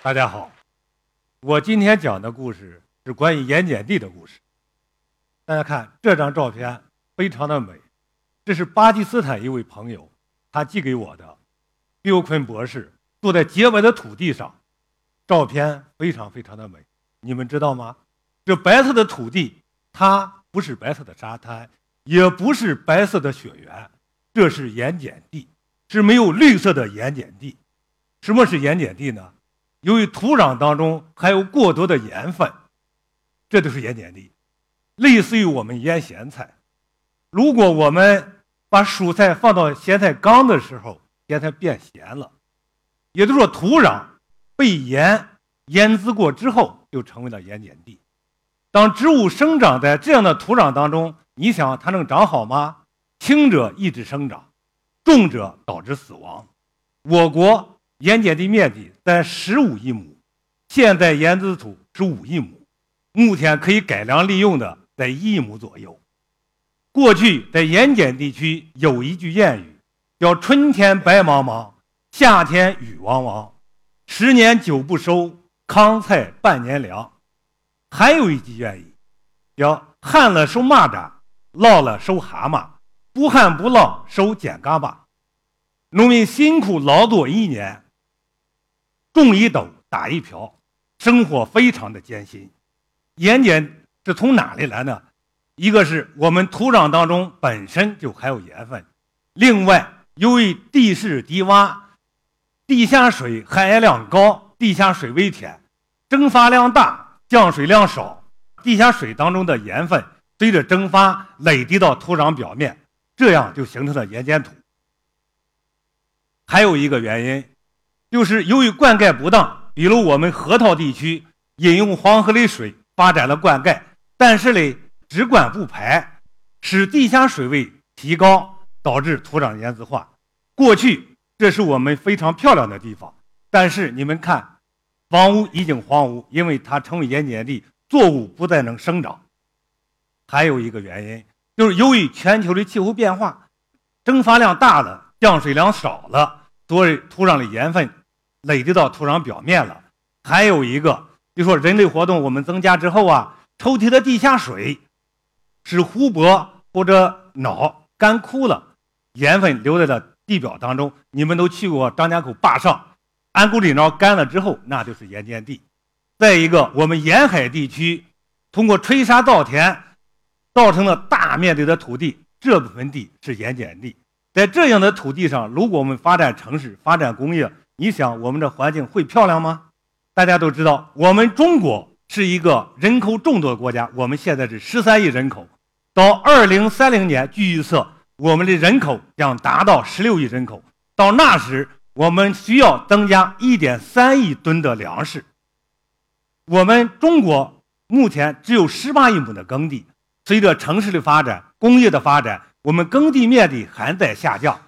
大家好，我今天讲的故事是关于盐碱地的故事。大家看这张照片，非常的美，这是巴基斯坦一位朋友他寄给我的，毕坤博士坐在洁白的土地上，照片非常非常的美。你们知道吗？这白色的土地，它不是白色的沙滩，也不是白色的雪原，这是盐碱地，是没有绿色的盐碱地。什么是盐碱地呢？由于土壤当中含有过多的盐分，这就是盐碱地，类似于我们腌咸菜。如果我们把蔬菜放到咸菜缸的时候，咸菜变咸了，也就是说土壤被盐腌渍过之后，就成为了盐碱地。当植物生长在这样的土壤当中，你想它能长好吗？轻者抑制生长，重者导致死亡。我国。盐碱地面积在十五亿亩，现在盐渍土是五亿亩，目前可以改良利用的在一亿亩左右。过去在盐碱地区有一句谚语，叫“春天白茫茫，夏天雨汪汪，十年九不收，糠菜半年粮”。还有一句谚语，叫“旱了收蚂蚱，涝了收蛤蟆，不旱不涝收碱嘎巴”。农民辛苦劳作一年。种一斗打一瓢，生活非常的艰辛。盐碱是从哪里来呢？一个是我们土壤当中本身就含有盐分，另外由于地势低洼，地下水含盐量高，地下水位浅，蒸发量大，降水量少，地下水当中的盐分随着蒸发累积到土壤表面，这样就形成了盐碱土。还有一个原因。就是由于灌溉不当，比如我们河套地区饮用黄河的水发展了灌溉，但是呢只灌不排，使地下水位提高，导致土壤盐渍化。过去这是我们非常漂亮的地方，但是你们看，房屋已经荒芜，因为它成为盐碱地，作物不再能生长。还有一个原因就是由于全球的气候变化，蒸发量大了，降水量少了，所以土壤的盐分。累积到土壤表面了，还有一个，就说人类活动我们增加之后啊，抽屉的地下水使湖泊或者脑干枯了，盐分留在了地表当中。你们都去过张家口坝上，安沟里脑干了之后，那就是盐碱地。再一个，我们沿海地区通过吹沙造田，造成了大面积的土地，这部分地是盐碱地。在这样的土地上，如果我们发展城市、发展工业，你想我们的环境会漂亮吗？大家都知道，我们中国是一个人口众多的国家，我们现在是十三亿人口，到二零三零年据预测，我们的人口将达到十六亿人口。到那时，我们需要增加一点三亿吨的粮食。我们中国目前只有十八亿亩的耕地，随着城市的发展、工业的发展，我们耕地面积还在下降。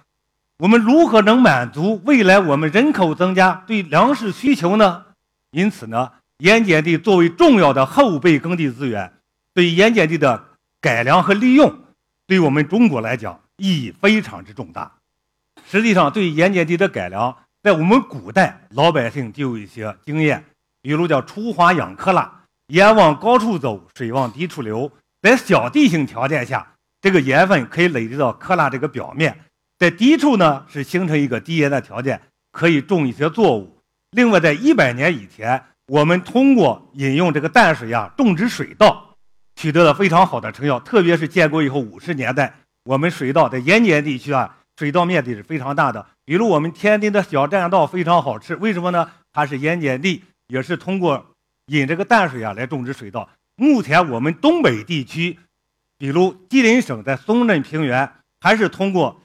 我们如何能满足未来我们人口增加对粮食需求呢？因此呢，盐碱地作为重要的后备耕地资源，对盐碱地的改良和利用，对我们中国来讲意义非常之重大。实际上，对盐碱地的改良，在我们古代老百姓就有一些经验，比如叫“出花养克拉”，盐往高处走，水往低处流。在小地形条件下，这个盐分可以累积到克拉这个表面。在低处呢，是形成一个低盐的条件，可以种一些作物。另外，在一百年以前，我们通过饮用这个淡水啊，种植水稻，取得了非常好的成效。特别是建国以后五十年代，我们水稻在盐碱地区啊，水稻面积是非常大的。比如我们天津的小栈道非常好吃，为什么呢？它是盐碱地，也是通过引这个淡水啊来种植水稻。目前我们东北地区，比如吉林省在松镇平原，还是通过。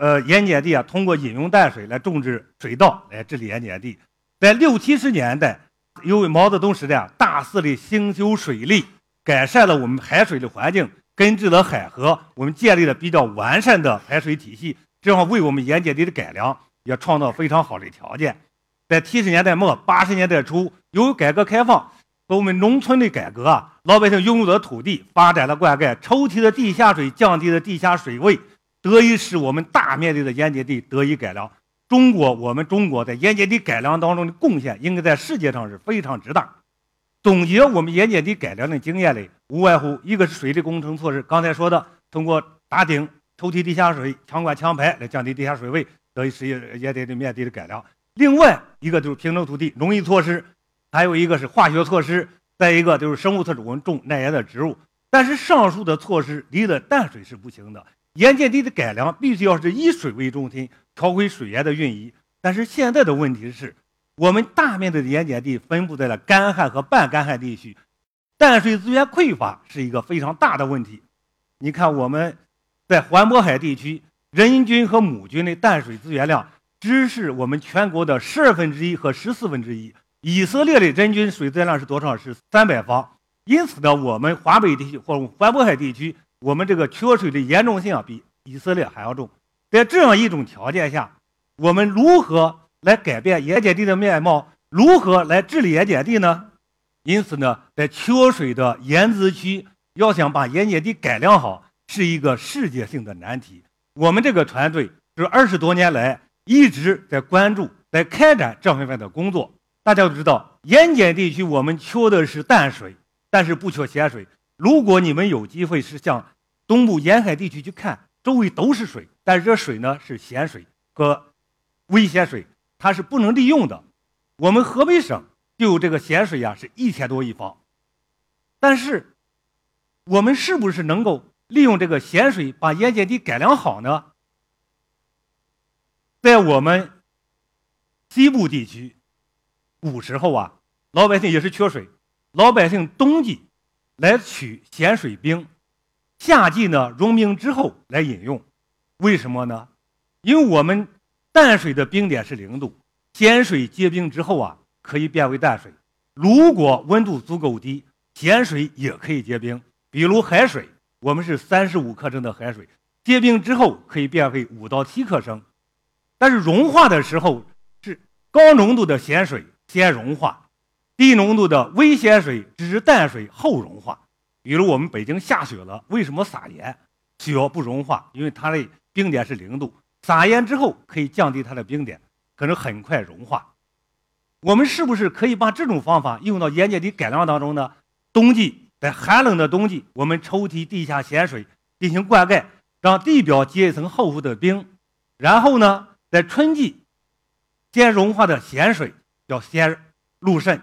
呃，盐碱地啊，通过饮用淡水来种植水稻来治理盐碱地。在六七十年代，由于毛泽东时代啊，大肆的兴修水利，改善了我们排水的环境，根治了海河，我们建立了比较完善的排水体系，这样为我们盐碱地的改良也创造非常好的条件。在七十年代末八十年代初，由于改革开放和我们农村的改革啊，老百姓拥有的土地发展了灌溉，抽提的地下水降低了地下水位。得以使我们大面积的盐碱地得以改良，中国我们中国在盐碱地改良当中的贡献，应该在世界上是非常之大。总结我们盐碱地改良的经验嘞，无外乎一个是水利工程措施，刚才说的通过打顶、抽提地下水、强灌强排来降低地下水位，得以实现盐碱地面积的改良。另外一个就是平整土地、农业措施，还有一个是化学措施，再一个就是生物措施，我们种耐盐的植物。但是上述的措施离了淡水是不行的，盐碱地的改良必须要是以水为中心，调回水源的运移。但是现在的问题是，我们大面积的盐碱地分布在了干旱和半干旱地区，淡水资源匮乏是一个非常大的问题。你看我们在环渤海地区，人均和亩均的淡水资源量只是我们全国的十二分之一和十四分之一。以色列的人均水资源量是多少？是三百方。因此呢，我们华北地区或环渤海地区，我们这个缺水的严重性啊，比以色列还要重。在这样一种条件下，我们如何来改变盐碱地的面貌？如何来治理盐碱地呢？因此呢，在缺水的盐渍区，要想把盐碱地改良好，是一个世界性的难题。我们这个团队这二十多年来一直在关注、在开展这方面的工作。大家都知道，盐碱地区我们缺的是淡水。但是不缺咸水。如果你们有机会是向东部沿海地区去看，周围都是水，但是这水呢是咸水和微咸水，它是不能利用的。我们河北省就有这个咸水呀，是一千多亿方。但是我们是不是能够利用这个咸水把盐碱地改良好呢？在我们西部地区，古时候啊，老百姓也是缺水。老百姓冬季来取咸水冰，夏季呢融冰之后来饮用，为什么呢？因为我们淡水的冰点是零度，咸水结冰之后啊可以变为淡水。如果温度足够低，咸水也可以结冰。比如海水，我们是三十五克升的海水，结冰之后可以变为五到七克升，但是融化的时候是高浓度的咸水先融化。低浓度的微咸水只是淡水后融化，比如我们北京下雪了，为什么撒盐？雪不融化，因为它的冰点是零度，撒盐之后可以降低它的冰点，可能很快融化。我们是不是可以把这种方法用到盐碱地改良当中呢？冬季在寒冷的冬季，我们抽提地下咸水进行灌溉，让地表结一层厚厚的冰，然后呢，在春季先融化的咸水要先入渗。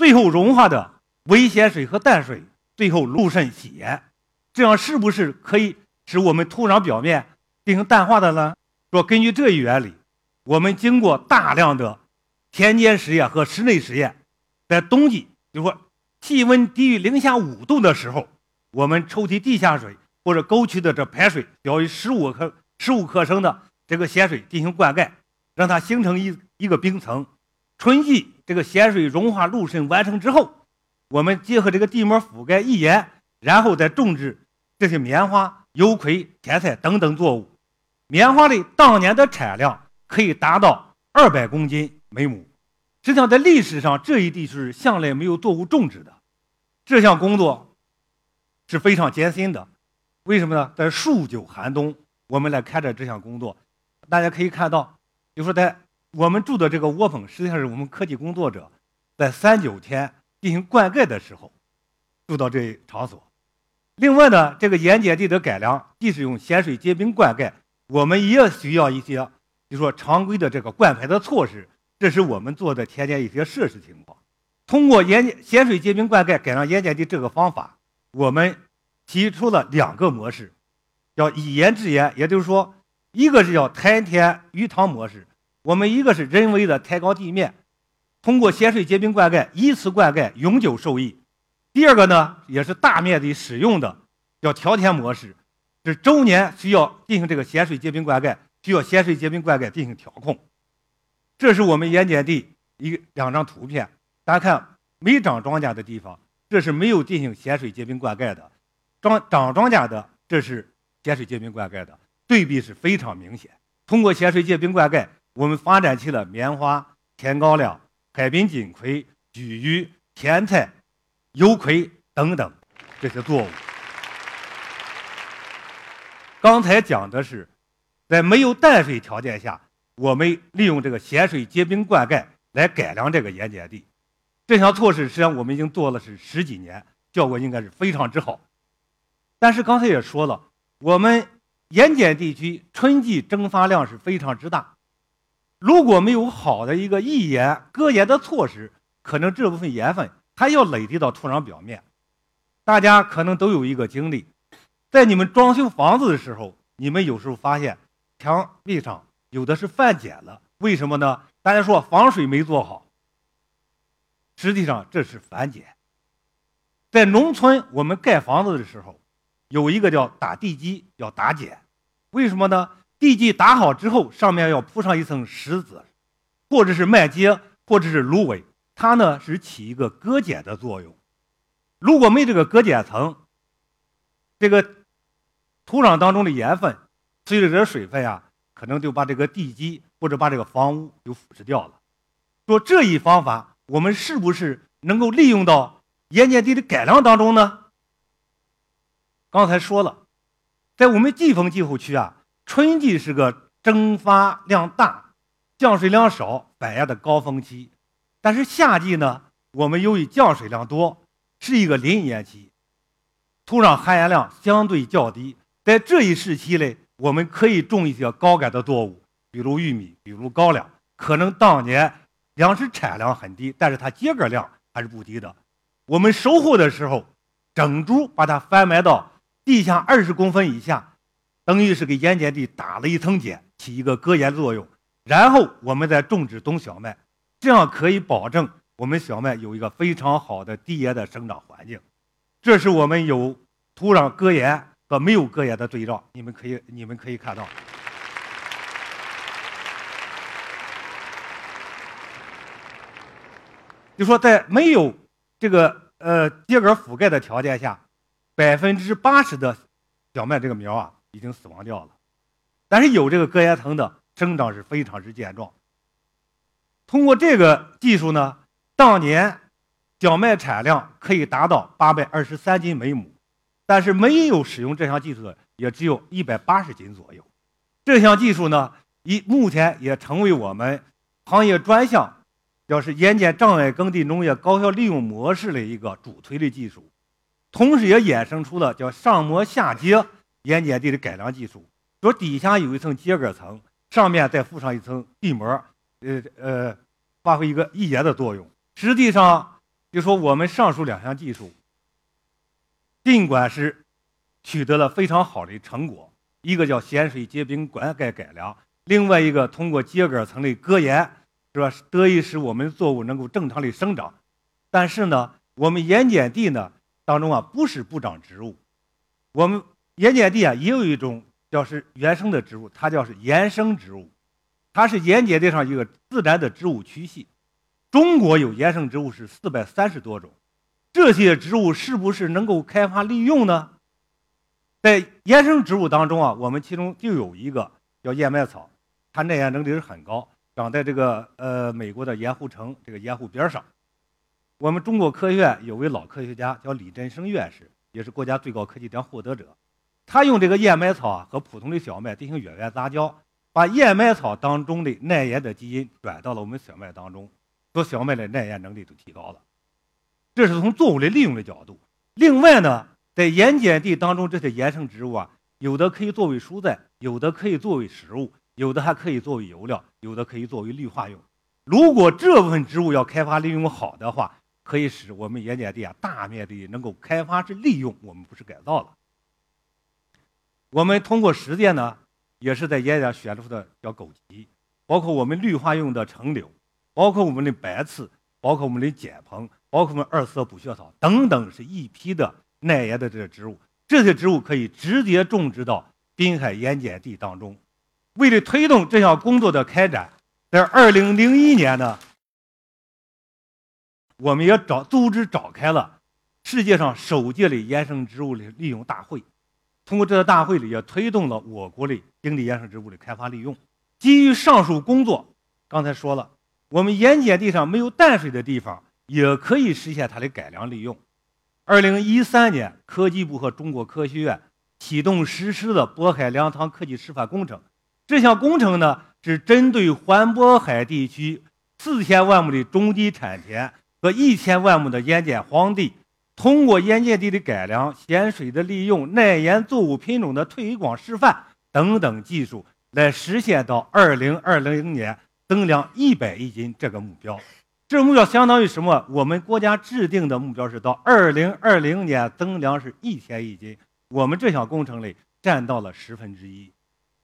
最后融化的微咸水和淡水，最后入渗洗盐，这样是不是可以使我们土壤表面进行淡化的呢？说根据这一原理，我们经过大量的田间实验和室内实验，在冬季，就说气温低于零下五度的时候，我们抽提地下水或者沟渠的这排水表于十五克十五克升的这个咸水进行灌溉，让它形成一一个冰层。春季这个咸水融化露渗完成之后，我们结合这个地膜覆盖一盐，然后再种植这些棉花、油葵、甜菜等等作物。棉花的当年的产量可以达到二百公斤每亩。实际上，在历史上这一地区向来没有作物种植的。这项工作是非常艰辛的。为什么呢？在数九寒冬，我们来开展这项工作。大家可以看到，就说在。我们住的这个窝棚，实际上是我们科技工作者在三九天进行灌溉的时候住到这场所。另外呢，这个盐碱地的改良，既是用咸水结冰灌溉，我们也需要一些，就说常规的这个灌排的措施。这是我们做的田间一些设施情况。通过盐咸水结冰灌溉改良盐碱地这个方法，我们提出了两个模式，叫以盐制盐，也就是说，一个是叫滩田鱼塘模式。我们一个是人为的抬高地面，通过咸水结冰灌溉，一次灌溉永久受益；第二个呢，也是大面积使用的，叫调田模式，是周年需要进行这个咸水结冰灌溉，需要咸水结冰灌溉进行调控。这是我们盐碱地一两张图片，大家看没长庄稼的地方，这是没有进行咸水结冰灌溉的；长长庄稼的，这是咸水结冰灌溉的，对比是非常明显。通过咸水结冰灌溉。我们发展起了棉花、甜高粱、海滨锦葵、菊鱼、甜菜、油葵等等这些作物。刚才讲的是，在没有淡水条件下，我们利用这个咸水结冰灌溉来改良这个盐碱地。这项措施实际上我们已经做了是十几年，效果应该是非常之好。但是刚才也说了，我们盐碱地区春季蒸发量是非常之大，如果没有好的一个抑盐隔盐的措施，可能这部分盐分还要累积到土壤表面。大家可能都有一个经历，在你们装修房子的时候，你们有时候发现墙壁上有的是泛碱了，为什么呢？大家说防水没做好。实际上这是反碱。在农村，我们盖房子的时候，有一个叫打地基，叫打碱。为什么呢？地基打好之后，上面要铺上一层石子，或者是麦秸，或者是芦苇，它呢是起一个隔碱的作用。如果没这个隔碱层，这个土壤当中的盐分随着这水分啊，可能就把这个地基或者把这个房屋就腐蚀掉了。说这一方法。我们是不是能够利用到盐碱地的改良当中呢？刚才说了，在我们季风气候区啊，春季是个蒸发量大、降水量少、反压的高峰期。但是夏季呢，我们由于降水量多，是一个林盐期，土壤含盐量相对较低。在这一时期呢，我们可以种一些高杆的作物，比如玉米，比如高粱，可能当年。粮食产量很低，但是它秸秆量还是不低的。我们收获的时候，整株把它翻埋到地下二十公分以下，等于是给盐碱地打了一层碱，起一个隔盐作用。然后我们再种植冬小麦，这样可以保证我们小麦有一个非常好的低盐的生长环境。这是我们有土壤隔盐和没有隔盐的对照，你们可以你们可以看到。就说在没有这个呃秸秆覆盖的条件下，百分之八十的小麦这个苗啊已经死亡掉了，但是有这个隔盐层的生长是非常之健壮。通过这个技术呢，当年小麦产量可以达到八百二十三斤每亩，但是没有使用这项技术的也只有一百八十斤左右。这项技术呢，以目前也成为我们行业专项。要是盐碱障碍耕地农业高效利用模式的一个主推的技术，同时也衍生出了叫上磨下接盐碱地的改良技术。说底下有一层秸秆层，上面再附上一层地膜，呃呃，发挥一个抑盐的作用。实际上，就说我们上述两项技术，尽管是取得了非常好的成果，一个叫咸水结冰灌溉改良，另外一个通过秸秆层的隔盐。是吧？得以使我们作物能够正常的生长，但是呢，我们盐碱地呢当中啊不是不长植物，我们盐碱地啊也有一种叫是原生的植物，它叫是盐生植物，它是盐碱地上一个自然的植物区系。中国有盐生植物是四百三十多种，这些植物是不是能够开发利用呢？在盐生植物当中啊，我们其中就有一个叫燕麦草，它耐盐能力是很高。长在这个呃美国的盐湖城这个盐湖边上，我们中国科学院有位老科学家叫李振声院士，也是国家最高科技奖获得者。他用这个燕麦草啊和普通的小麦进行远源杂交，把燕麦草当中的耐盐的基因转到了我们小麦当中，说小麦的耐盐能力就提高了。这是从作物的利用的角度。另外呢，在盐碱地当中这些盐生植物啊，有的可以作为蔬菜，有的可以作为食物。有的还可以作为油料，有的可以作为绿化用。如果这部分植物要开发利用好的话，可以使我们盐碱地啊大面积能够开发是利用，我们不是改造了。我们通过实践呢，也是在盐碱选出的叫枸杞，包括我们绿化用的橙柳，包括我们的白刺，包括我们的碱蓬，包括我们二色补血草等等，是一批的耐盐的这些植物。这些植物可以直接种植到滨海盐碱地当中。为了推动这项工作的开展，在二零零一年呢，我们也找组织召开了世界上首届的野生植物的利用大会。通过这次大会里，也推动了我国的经济野生植物的开发利用。基于上述工作，刚才说了，我们盐碱地上没有淡水的地方，也可以实现它的改良利用。二零一三年，科技部和中国科学院启动实施了渤海粮仓科技示范工程。这项工程呢，是针对环渤海地区四千万亩的中低产田和一千万亩的盐碱荒地，通过盐碱地的改良、咸水的利用、耐盐作物品种的推广示范等等技术，来实现到二零二零年增粮一百亿斤这个目标。这个目标相当于什么？我们国家制定的目标是到二零二零年增粮是一千亿斤，我们这项工程里占到了十分之一。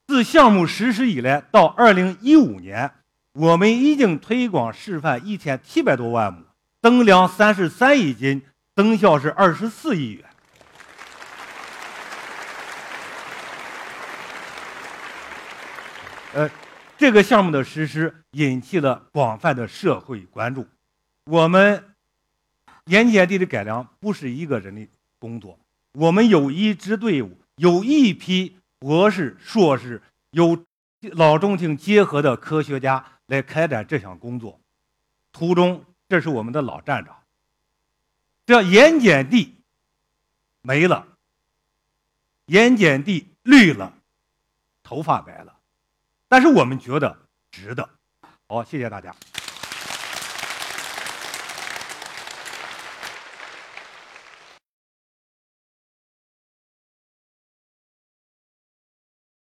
自项目实施以来，到二零一五年，我们已经推广示范一千七百多万亩，增粮三十三亿斤，增效是二十四亿元。呃，这个项目的实施引起了广泛的社会关注。我们盐碱地的改良不是一个人的工作，我们有一支队伍，有一批。博士、硕士有老中青结合的科学家来开展这项工作，途中这是我们的老站长。这盐碱地没了，盐碱地绿了，头发白了，但是我们觉得值得。好，谢谢大家。